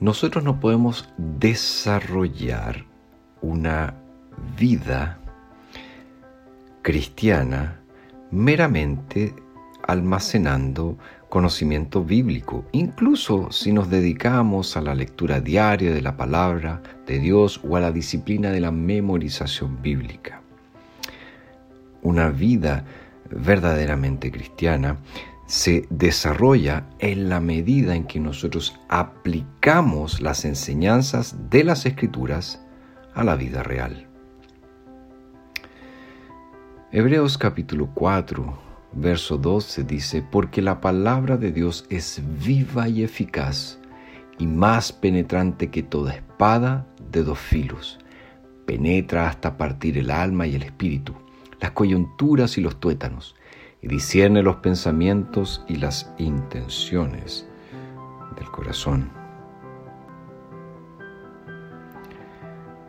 Nosotros no podemos desarrollar una vida cristiana meramente almacenando conocimiento bíblico, incluso si nos dedicamos a la lectura diaria de la palabra de Dios o a la disciplina de la memorización bíblica. Una vida verdaderamente cristiana se desarrolla en la medida en que nosotros aplicamos las enseñanzas de las escrituras a la vida real. Hebreos capítulo 4 verso 12 dice, porque la palabra de Dios es viva y eficaz y más penetrante que toda espada de dos filos. Penetra hasta partir el alma y el espíritu, las coyunturas y los tuétanos, y discierne los pensamientos y las intenciones del corazón.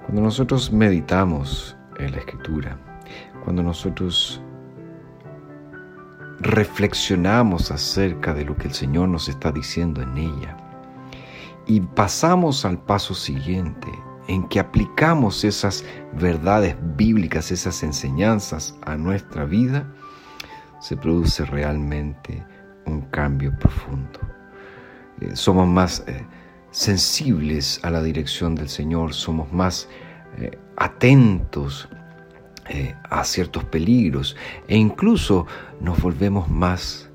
Cuando nosotros meditamos en la escritura, cuando nosotros reflexionamos acerca de lo que el Señor nos está diciendo en ella y pasamos al paso siguiente en que aplicamos esas verdades bíblicas, esas enseñanzas a nuestra vida, se produce realmente un cambio profundo. Eh, somos más eh, sensibles a la dirección del Señor, somos más eh, atentos a ciertos peligros e incluso nos volvemos más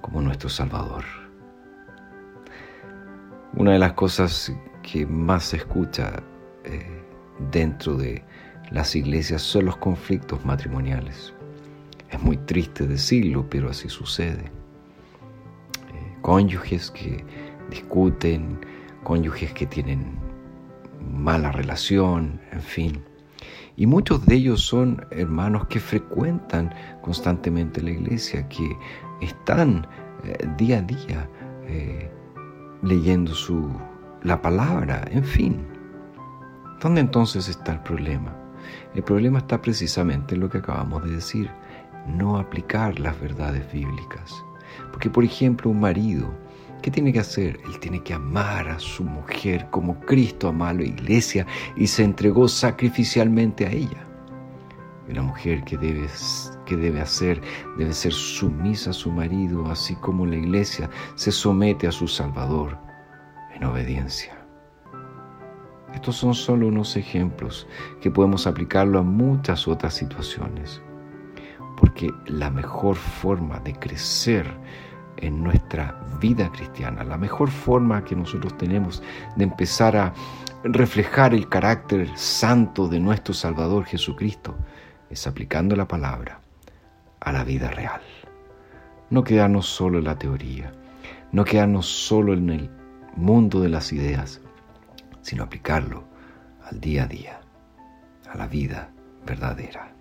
como nuestro Salvador. Una de las cosas que más se escucha dentro de las iglesias son los conflictos matrimoniales. Es muy triste decirlo, pero así sucede. Eh, cónyuges que discuten, cónyuges que tienen mala relación, en fin. Y muchos de ellos son hermanos que frecuentan constantemente la iglesia, que están eh, día a día eh, leyendo su, la palabra, en fin. ¿Dónde entonces está el problema? El problema está precisamente en lo que acabamos de decir, no aplicar las verdades bíblicas. Porque, por ejemplo, un marido ¿Qué tiene que hacer? Él tiene que amar a su mujer como Cristo amó a la iglesia y se entregó sacrificialmente a ella. Y la mujer que debe, que debe hacer debe ser sumisa a su marido, así como la iglesia se somete a su Salvador en obediencia. Estos son solo unos ejemplos que podemos aplicarlo a muchas otras situaciones, porque la mejor forma de crecer en nuestra vida cristiana. La mejor forma que nosotros tenemos de empezar a reflejar el carácter santo de nuestro Salvador Jesucristo es aplicando la palabra a la vida real. No quedarnos solo en la teoría, no quedarnos solo en el mundo de las ideas, sino aplicarlo al día a día, a la vida verdadera.